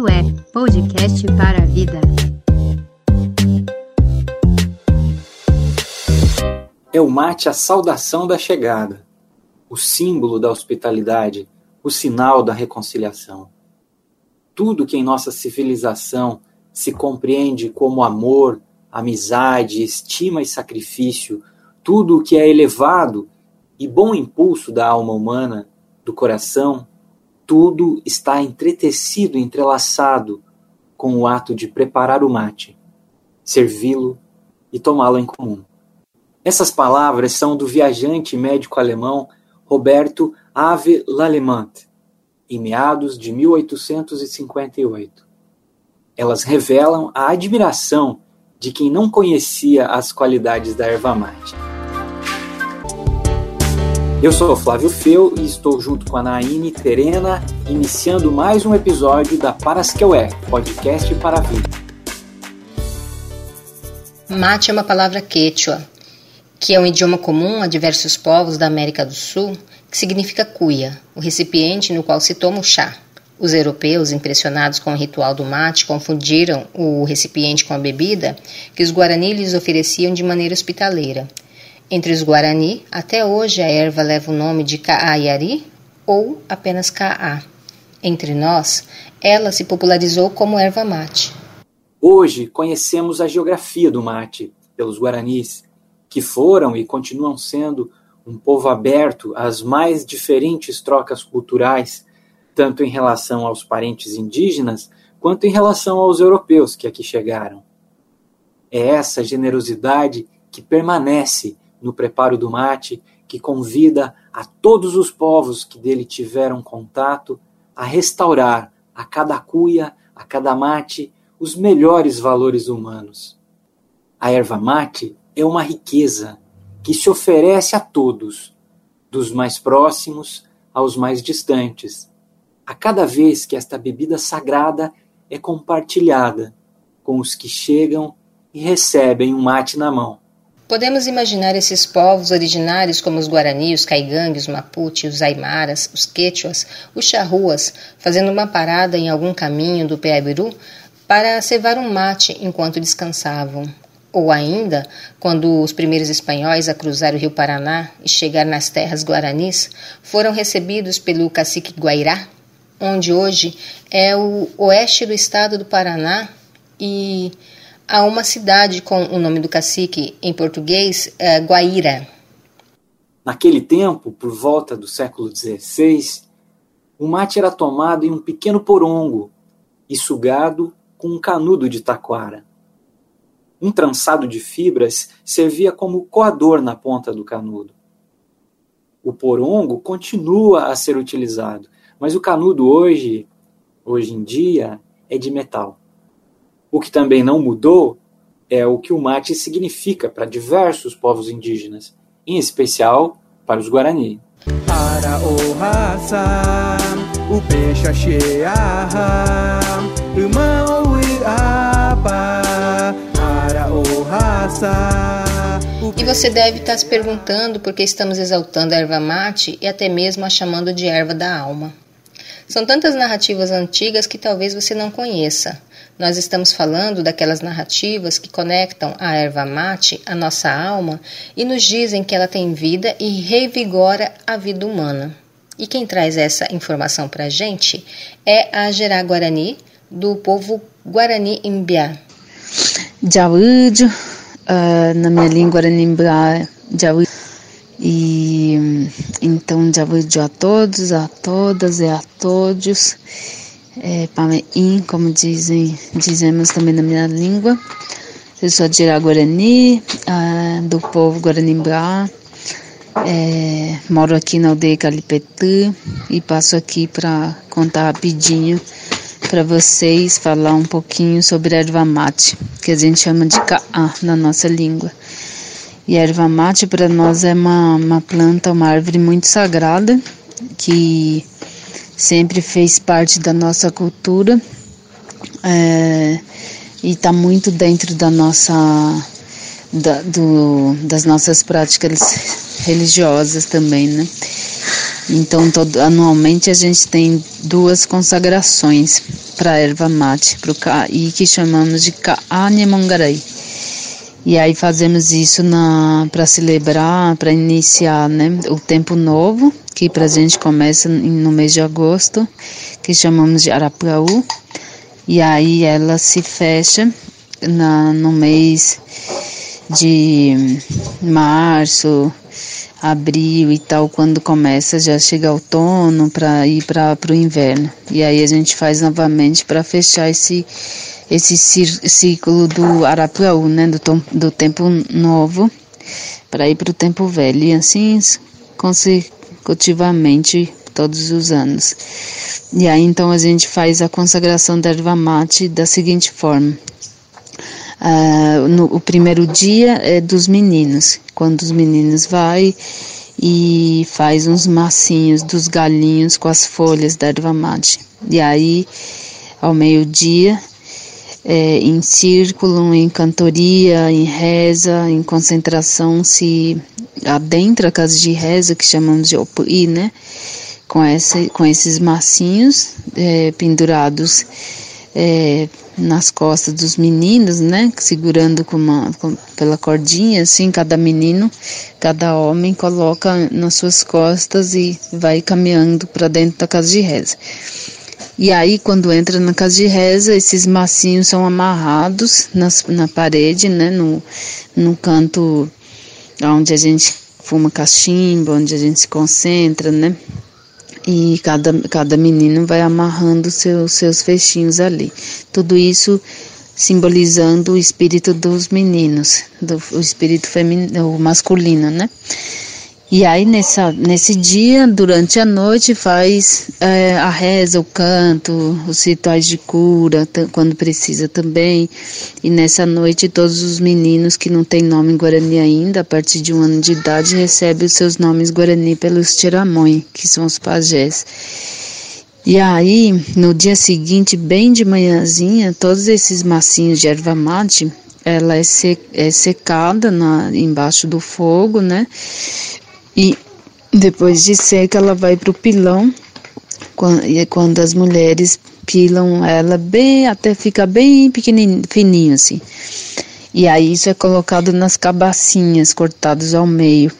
Ué, podcast para a vida. É o mate a saudação da chegada, o símbolo da hospitalidade, o sinal da reconciliação. Tudo que em nossa civilização se compreende como amor, amizade, estima e sacrifício, tudo o que é elevado e bom impulso da alma humana, do coração, tudo está entretecido, entrelaçado com o ato de preparar o mate, servi-lo e tomá-lo em comum. Essas palavras são do viajante médico alemão Roberto Ave Lallemant, em meados de 1858. Elas revelam a admiração de quem não conhecia as qualidades da erva mate. Eu sou o Flávio Feu e estou junto com a Naine Terena, iniciando mais um episódio da Parasqueué, podcast para a vida. Mate é uma palavra quechua, que é um idioma comum a diversos povos da América do Sul, que significa cuia, o recipiente no qual se toma o chá. Os europeus, impressionados com o ritual do mate, confundiram o recipiente com a bebida que os guarani lhes ofereciam de maneira hospitaleira. Entre os Guarani, até hoje a erva leva o nome de Kaayari ou apenas Kaá. Entre nós, ela se popularizou como erva mate. Hoje conhecemos a geografia do mate pelos Guaranis, que foram e continuam sendo um povo aberto às mais diferentes trocas culturais, tanto em relação aos parentes indígenas quanto em relação aos europeus que aqui chegaram. É essa generosidade que permanece no preparo do mate, que convida a todos os povos que dele tiveram contato a restaurar a cada cuia, a cada mate, os melhores valores humanos. A erva mate é uma riqueza que se oferece a todos, dos mais próximos aos mais distantes, a cada vez que esta bebida sagrada é compartilhada com os que chegam e recebem um mate na mão. Podemos imaginar esses povos originários como os Guarani, os Caigangues, os Mapuche, os Aimaras, os Quechuas, os Charruas, fazendo uma parada em algum caminho do Peabiru para cevar um mate enquanto descansavam. Ou ainda, quando os primeiros espanhóis a cruzar o rio Paraná e chegar nas terras guaranis, foram recebidos pelo cacique Guairá, onde hoje é o oeste do estado do Paraná e a uma cidade com o nome do cacique em português, é, Guaíra. Naquele tempo, por volta do século XVI, o mate era tomado em um pequeno porongo e sugado com um canudo de taquara. Um trançado de fibras servia como coador na ponta do canudo. O porongo continua a ser utilizado, mas o canudo hoje, hoje em dia, é de metal. O que também não mudou é o que o mate significa para diversos povos indígenas, em especial para os Guarani. Para o raça, o peixe para o raça. E você deve estar se perguntando por que estamos exaltando a erva mate e até mesmo a chamando de erva da alma. São tantas narrativas antigas que talvez você não conheça. Nós estamos falando daquelas narrativas que conectam a erva mate à nossa alma e nos dizem que ela tem vida e revigora a vida humana. E quem traz essa informação para a gente é a Gerá Guarani, do povo Guarani Imbiá. Jawujo, uh, na minha língua Guarani Imbiá, Jawujo. E então vou a todos, a todas e a todos. É, Pameim, como dizem, dizemos também na minha língua. Eu sou de Guarani, do povo Guaranimbá. É, moro aqui na aldeia Calipetu e passo aqui para contar rapidinho para vocês, falar um pouquinho sobre erva mate, que a gente chama de caá na nossa língua. E a erva mate para nós é uma, uma planta, uma árvore muito sagrada que sempre fez parte da nossa cultura é, e está muito dentro da nossa da, do, das nossas práticas religiosas também, né? Então, todo, anualmente a gente tem duas consagrações para a erva mate, para o Ka'i, que chamamos de Ka'ane Mongarai. E aí fazemos isso para celebrar, para iniciar né, o tempo novo, que para a gente começa no mês de agosto, que chamamos de Arapuaú. E aí ela se fecha na, no mês de março, abril e tal, quando começa já chega outono para ir para o inverno. E aí a gente faz novamente para fechar esse esse ciclo do Arapuaú, né, do, do tempo novo, para ir para o tempo velho. E assim consecutivamente todos os anos. E aí então a gente faz a consagração da erva mate da seguinte forma. Uh, no, o primeiro dia é dos meninos, quando os meninos vai e faz uns massinhos dos galinhos com as folhas da erva mate. E aí, ao meio-dia, é, em círculo, em cantoria, em reza, em concentração, se adentra a casa de reza, que chamamos de opui, né? Com, essa, com esses massinhos é, pendurados é, nas costas dos meninos, né? Segurando com uma, com, pela cordinha, assim, cada menino, cada homem coloca nas suas costas e vai caminhando para dentro da casa de reza. E aí, quando entra na casa de reza, esses massinhos são amarrados nas, na parede, né? No, no canto onde a gente fuma cachimbo, onde a gente se concentra, né? e cada, cada menino vai amarrando seus, seus fechinhos ali. Tudo isso simbolizando o espírito dos meninos, do, o espírito feminino, o masculino, né? E aí nessa, nesse dia, durante a noite, faz é, a reza, o canto, os rituais de cura, quando precisa também. E nessa noite, todos os meninos que não têm nome Guarani ainda, a partir de um ano de idade, recebem os seus nomes Guarani pelos tiramões, que são os pajés. E aí, no dia seguinte, bem de manhãzinha, todos esses massinhos de erva mate, ela é, é secada na, embaixo do fogo, né? E depois de seca, ela vai para o pilão, e é quando as mulheres pilam ela bem, até fica bem pequenininho, fininho assim. E aí isso é colocado nas cabacinhas cortadas ao meio.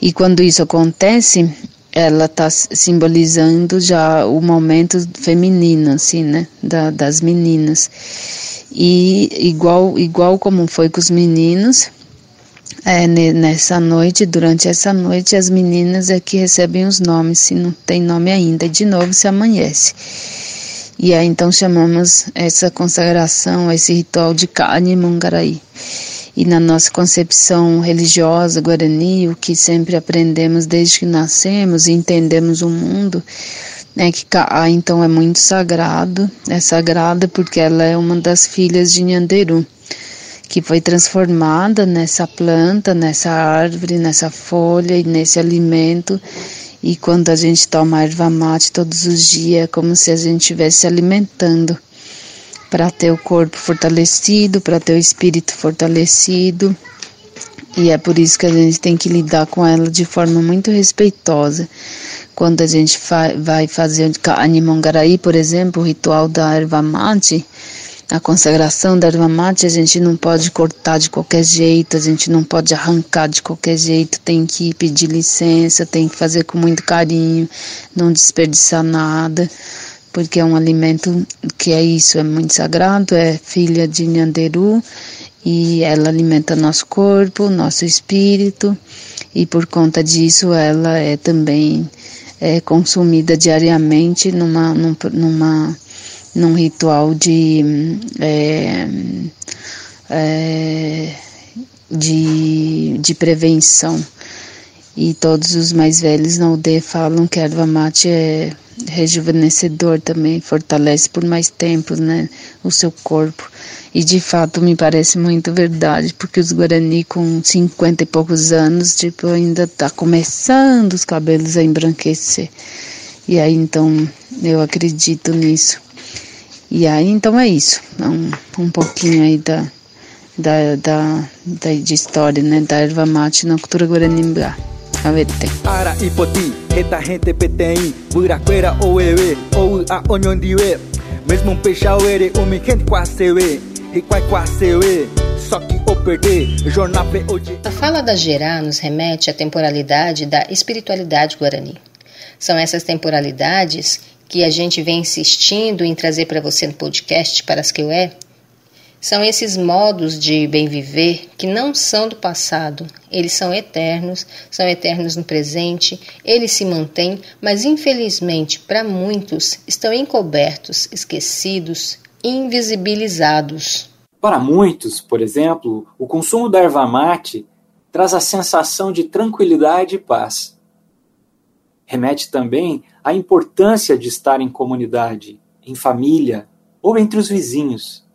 E quando isso acontece, ela está simbolizando já o momento feminino, assim, né, da, das meninas. E igual, igual como foi com os meninos, é, nessa noite, durante essa noite, as meninas é que recebem os nomes, se não tem nome ainda, de novo se amanhece. E aí então chamamos essa consagração, esse ritual de Kani Mungaraí. E na nossa concepção religiosa guarani, o que sempre aprendemos desde que nascemos e entendemos o mundo, é que Ka'a então é muito sagrado, é sagrada porque ela é uma das filhas de Nhanderu que foi transformada nessa planta, nessa árvore, nessa folha e nesse alimento. E quando a gente toma erva mate todos os dias, é como se a gente estivesse se alimentando para ter o corpo fortalecido, para ter o espírito fortalecido. E é por isso que a gente tem que lidar com ela de forma muito respeitosa. Quando a gente vai fazer Animongaraí, por exemplo, o ritual da erva mate, a consagração da erva mate a gente não pode cortar de qualquer jeito, a gente não pode arrancar de qualquer jeito, tem que pedir licença, tem que fazer com muito carinho, não desperdiçar nada, porque é um alimento que é isso, é muito sagrado, é filha de Nhanderu e ela alimenta nosso corpo, nosso espírito e por conta disso ela é também é consumida diariamente numa, numa num ritual de, é, é, de, de prevenção. E todos os mais velhos na aldeia falam que a erva mate é rejuvenescedor também, fortalece por mais tempo né, o seu corpo. E de fato me parece muito verdade, porque os Guarani com 50 e poucos anos, tipo, ainda tá começando os cabelos a embranquecer. E aí então eu acredito nisso. E aí, então é isso. É um, um pouquinho aí da, da, da, da, de história, né? Da erva mate na cultura guaranimbá. Avete. Ara ipoti, reta PTI, buraqueira ou ewe, ou a onyon diwe. Mesmo um peixauere, o mi gente quasewe, e quai quasewe. Só que o perder, jornal hoje. A fala da Gerá nos remete à temporalidade da espiritualidade guarani. São essas temporalidades que a gente vem insistindo em trazer para você no podcast para as que eu é, são esses modos de bem viver que não são do passado, eles são eternos, são eternos no presente, eles se mantêm, mas infelizmente para muitos estão encobertos, esquecidos, invisibilizados. Para muitos, por exemplo, o consumo da erva mate traz a sensação de tranquilidade e paz. Remete também à importância de estar em comunidade, em família ou entre os vizinhos.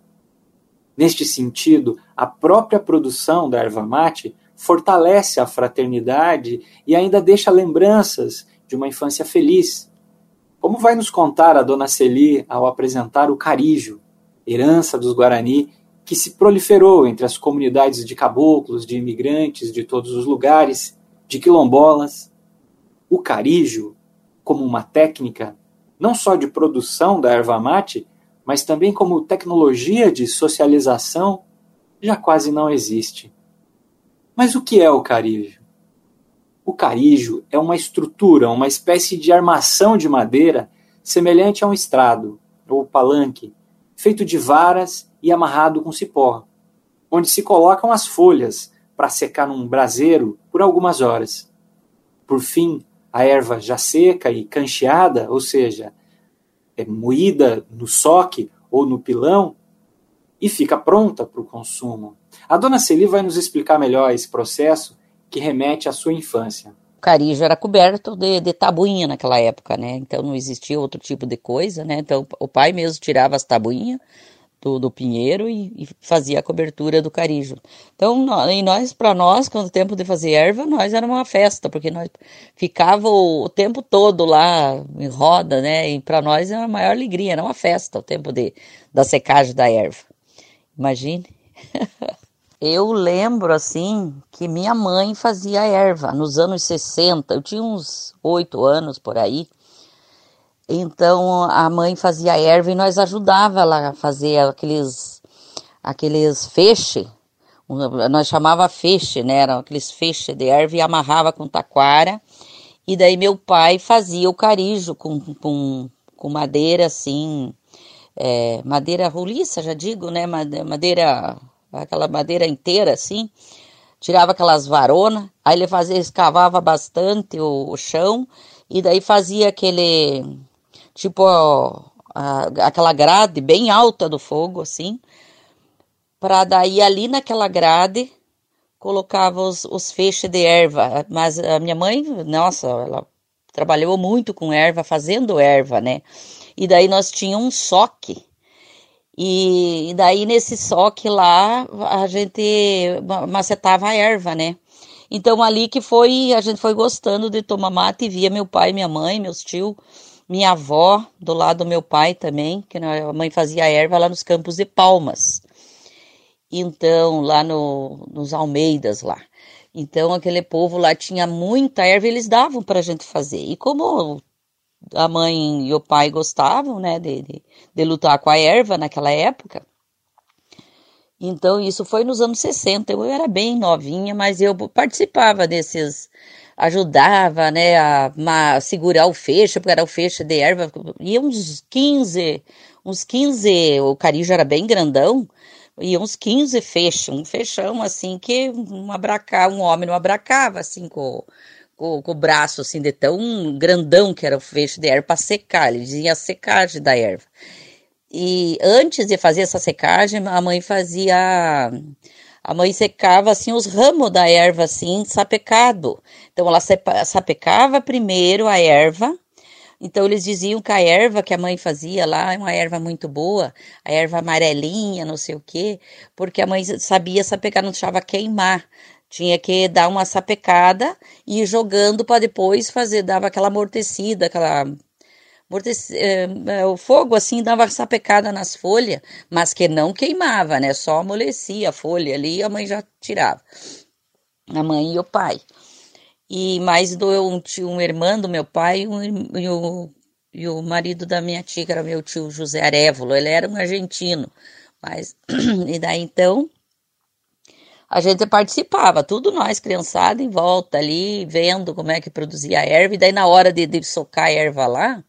Neste sentido, a própria produção da erva mate fortalece a fraternidade e ainda deixa lembranças de uma infância feliz. Como vai nos contar a dona Celi ao apresentar o carijo, herança dos Guarani, que se proliferou entre as comunidades de caboclos, de imigrantes de todos os lugares, de quilombolas. O carijo, como uma técnica não só de produção da erva mate, mas também como tecnologia de socialização, já quase não existe. Mas o que é o carígio? O carígio é uma estrutura, uma espécie de armação de madeira semelhante a um estrado, ou palanque, feito de varas e amarrado com cipó, onde se colocam as folhas para secar num braseiro por algumas horas. Por fim, a erva já seca e cancheada, ou seja, é moída no soque ou no pilão e fica pronta para o consumo. A dona Celi vai nos explicar melhor esse processo que remete à sua infância. O carijo era coberto de, de tabuinha naquela época, né? Então não existia outro tipo de coisa, né? Então o pai mesmo tirava as tabuinhas, do, do pinheiro e, e, fazia a cobertura do carijo. Então, nós, e nós, para nós, quando o tempo de fazer erva, nós era uma festa, porque nós ficava o, o tempo todo lá em roda, né? E para nós era a maior alegria, era uma festa o tempo de, da secagem da erva. Imagine. eu lembro assim que minha mãe fazia erva nos anos 60, eu tinha uns oito anos por aí. Então a mãe fazia erva e nós ajudava ela a fazer aqueles aqueles feixe, nós chamava feixe, né? Eram aqueles feixes de erva e amarrava com taquara. E daí meu pai fazia o carijo com, com, com madeira assim, é, madeira roliça, já digo, né? Madeira, aquela madeira inteira assim. Tirava aquelas varonas, aí ele fazia, escavava bastante o, o chão e daí fazia aquele tipo a, aquela grade bem alta do fogo, assim, para daí ali naquela grade colocava os, os feixes de erva. Mas a minha mãe, nossa, ela trabalhou muito com erva, fazendo erva, né? E daí nós tínhamos um soque. E, e daí nesse soque lá a gente macetava a erva, né? Então ali que foi, a gente foi gostando de tomar mate e via meu pai, minha mãe, meus tios minha avó, do lado do meu pai também, que a mãe fazia erva lá nos Campos de Palmas. Então, lá no, nos Almeidas lá. Então, aquele povo lá tinha muita erva, eles davam para a gente fazer. E como a mãe e o pai gostavam, né, de, de, de lutar com a erva naquela época, então isso foi nos anos 60. Eu era bem novinha, mas eu participava desses ajudava, né, a, a, segurar o fecho, porque era o fecho de erva, e uns 15, uns 15, o carijo era bem grandão, e uns 15 fechos, um fechão assim que um, abraca, um homem não abracava assim com, com, com, o braço assim de tão grandão que era o fecho de erva para secar, ele dizia a secagem da erva. E antes de fazer essa secagem, a mãe fazia a mãe secava assim os ramos da erva assim sapecado. Então ela sapecava primeiro a erva. Então eles diziam que a erva que a mãe fazia lá é uma erva muito boa, a erva amarelinha, não sei o quê, porque a mãe sabia sapecar, não deixava queimar. Tinha que dar uma sapecada e ir jogando para depois fazer, dava aquela amortecida, aquela o fogo assim dava sapecada nas folhas, mas que não queimava, né? Só amolecia a folha ali e a mãe já tirava. A mãe e o pai. e mais do um tio, um irmão do meu pai e, um, e, o, e o marido da minha tia, que era meu tio José Arévolo, ele era um argentino, mas e daí então a gente participava, tudo nós, criançada, em volta ali, vendo como é que produzia a erva, e daí na hora de, de socar a erva lá,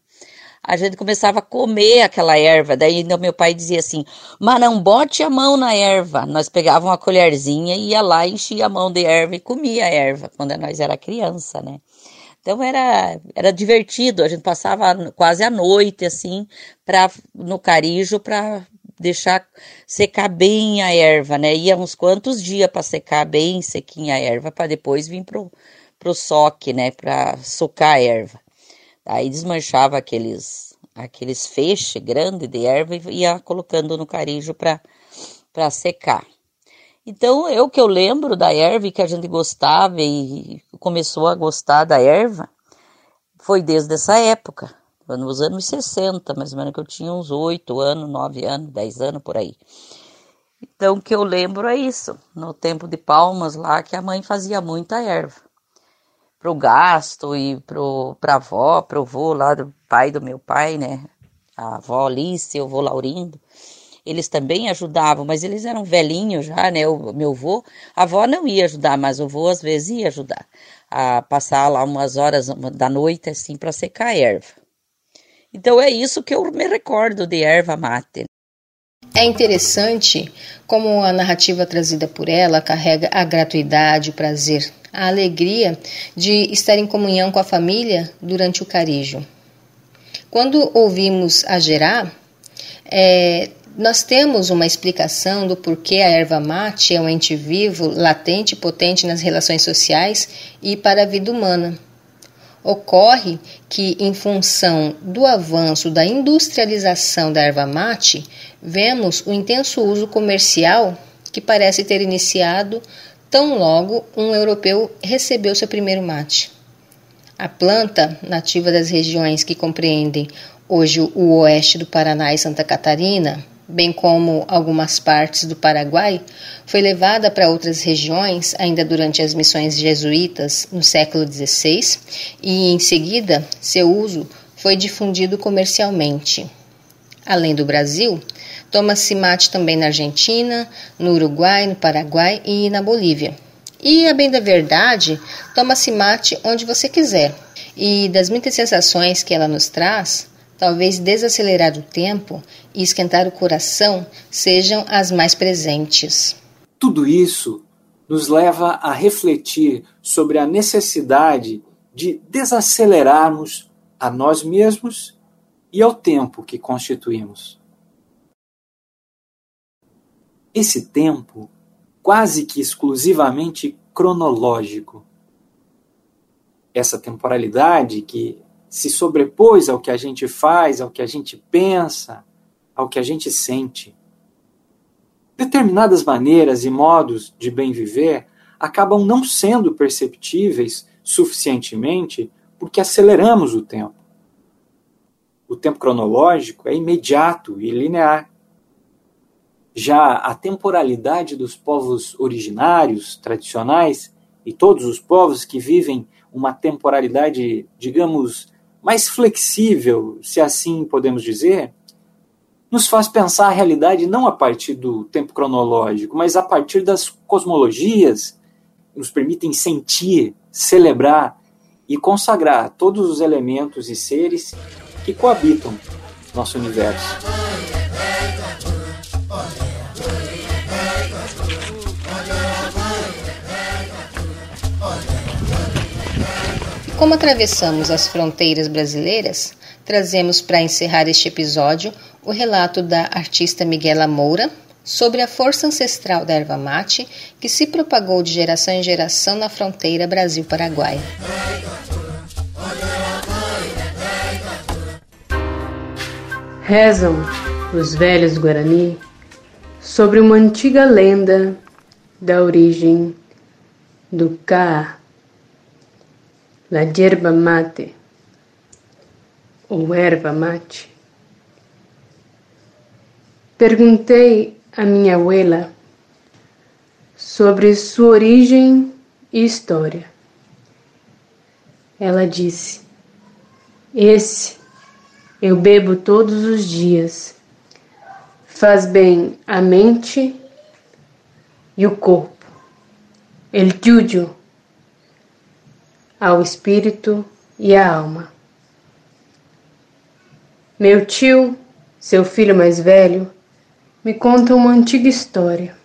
a gente começava a comer aquela erva. Daí meu pai dizia assim: Mas não bote a mão na erva. Nós pegávamos uma colherzinha e ia lá, enchia a mão de erva e comia a erva, quando nós era criança, né? Então era, era divertido, a gente passava quase a noite assim pra, no carijo para deixar secar bem a erva, né? Ia uns quantos dias para secar bem sequinha a erva para depois vir pro, pro soque, né? Para socar a erva. Aí desmanchava aqueles aqueles feixes grandes de erva e ia colocando no carijo para secar. Então, eu que eu lembro da erva que a gente gostava e começou a gostar da erva, foi desde essa época, nos anos 60, mais ou menos, que eu tinha uns 8 anos, 9 anos, 10 anos por aí. Então, o que eu lembro é isso, no tempo de Palmas lá, que a mãe fazia muita erva pro gasto e pro, pra avó, pro vô lá do pai do meu pai, né? A avó Alice, o vô Laurindo. Eles também ajudavam, mas eles eram velhinhos já, né? O meu vô, a avó não ia ajudar, mas o vô às vezes ia ajudar a passar lá umas horas da noite assim para secar a erva. Então é isso que eu me recordo de erva mate. É interessante como a narrativa trazida por ela carrega a gratuidade, o prazer, a alegria de estar em comunhão com a família durante o carijo. Quando ouvimos a Gerá, é, nós temos uma explicação do porquê a erva mate é um ente vivo, latente e potente nas relações sociais e para a vida humana. Ocorre que, em função do avanço da industrialização da erva mate, vemos o intenso uso comercial que parece ter iniciado tão logo um europeu recebeu seu primeiro mate. A planta, nativa das regiões que compreendem hoje o oeste do Paraná e Santa Catarina, bem como algumas partes do Paraguai, foi levada para outras regiões ainda durante as missões jesuítas no século XVI e, em seguida, seu uso foi difundido comercialmente. Além do Brasil, toma-se mate também na Argentina, no Uruguai, no Paraguai e na Bolívia. E, a bem da verdade, toma-se mate onde você quiser. E das muitas sensações que ela nos traz, talvez desacelerar o tempo e esquentar o coração sejam as mais presentes. Tudo isso nos leva a refletir sobre a necessidade de desacelerarmos a nós mesmos e ao tempo que constituímos. Esse tempo quase que exclusivamente cronológico. Essa temporalidade que se sobrepôs ao que a gente faz, ao que a gente pensa, ao que a gente sente. Determinadas maneiras e modos de bem viver acabam não sendo perceptíveis suficientemente porque aceleramos o tempo. O tempo cronológico é imediato e linear. Já a temporalidade dos povos originários, tradicionais, e todos os povos que vivem uma temporalidade, digamos, mais flexível, se assim podemos dizer, nos faz pensar a realidade não a partir do tempo cronológico, mas a partir das cosmologias que nos permitem sentir, celebrar e consagrar todos os elementos e seres que coabitam nosso universo. Como atravessamos as fronteiras brasileiras, trazemos para encerrar este episódio o relato da artista Miguela Moura sobre a força ancestral da erva mate que se propagou de geração em geração na fronteira Brasil-Paraguai. Rezam os velhos Guarani sobre uma antiga lenda da origem do Ka la yerba mate ou erva mate. Perguntei à minha abuela sobre sua origem e história. ela disse: Esse eu bebo todos os dias. Faz bem a mente e o corpo. El Juju ao espírito e à alma. Meu tio, seu filho mais velho, me conta uma antiga história.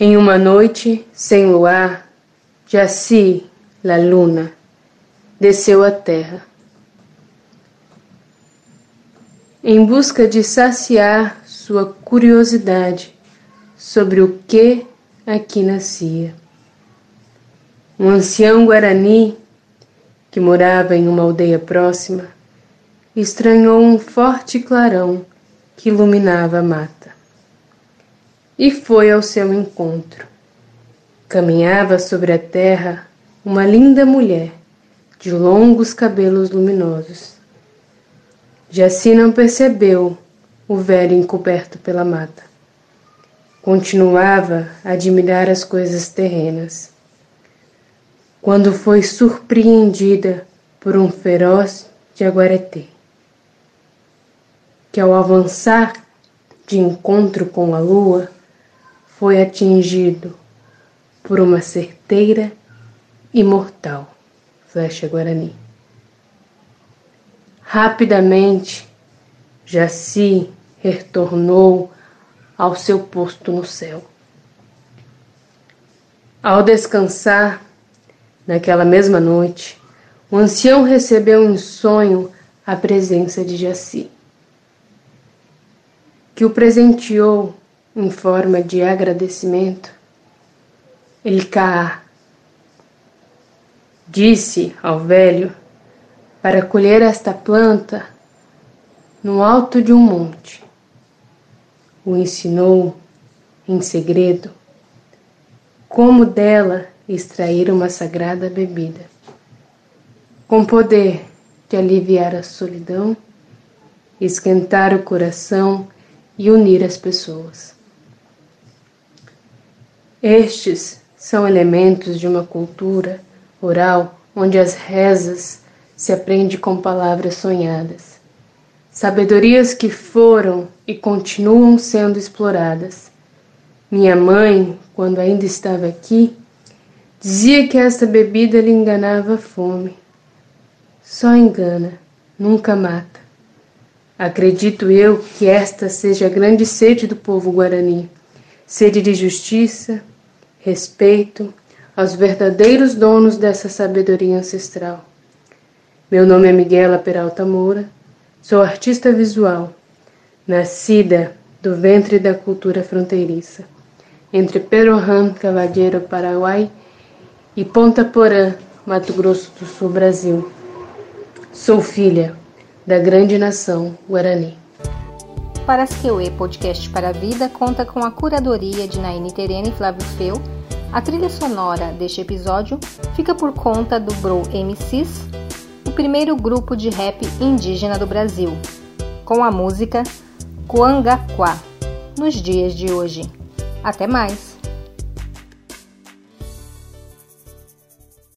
Em uma noite sem luar, Jaci, la luna, desceu à terra. Em busca de saciar sua curiosidade sobre o que aqui nascia. Um ancião guarani, que morava em uma aldeia próxima, estranhou um forte clarão que iluminava a mata. E foi ao seu encontro. Caminhava sobre a terra uma linda mulher de longos cabelos luminosos. Jaci não percebeu o velho encoberto pela mata. Continuava a admirar as coisas terrenas quando foi surpreendida por um feroz jaguareté, que ao avançar de encontro com a lua, foi atingido por uma certeira e mortal flecha guarani. Rapidamente, Jaci retornou ao seu posto no céu. Ao descansar, Naquela mesma noite, o ancião recebeu em sonho a presença de Jaci, que o presenteou em forma de agradecimento. Ele cá disse ao velho para colher esta planta no alto de um monte. O ensinou em segredo como dela extrair uma sagrada bebida, com poder de aliviar a solidão, esquentar o coração e unir as pessoas. Estes são elementos de uma cultura oral onde as rezas se aprende com palavras sonhadas, sabedorias que foram e continuam sendo exploradas. Minha mãe, quando ainda estava aqui, Dizia que esta bebida lhe enganava a fome. Só engana, nunca mata. Acredito eu que esta seja a grande sede do povo guarani, sede de justiça, respeito aos verdadeiros donos dessa sabedoria ancestral. Meu nome é Miguela Peralta Moura, sou artista visual, nascida do ventre da cultura fronteiriça, entre Perohan, Cavalheiro, Paraguai e Ponta Porã, Mato Grosso do Sul, Brasil. Sou filha da grande nação Guarani. Parasqueuê Podcast para a Vida conta com a curadoria de Naine Terena e Flávio Feu. A trilha sonora deste episódio fica por conta do Bro MCs, o primeiro grupo de rap indígena do Brasil, com a música Coangaquá, nos dias de hoje. Até mais!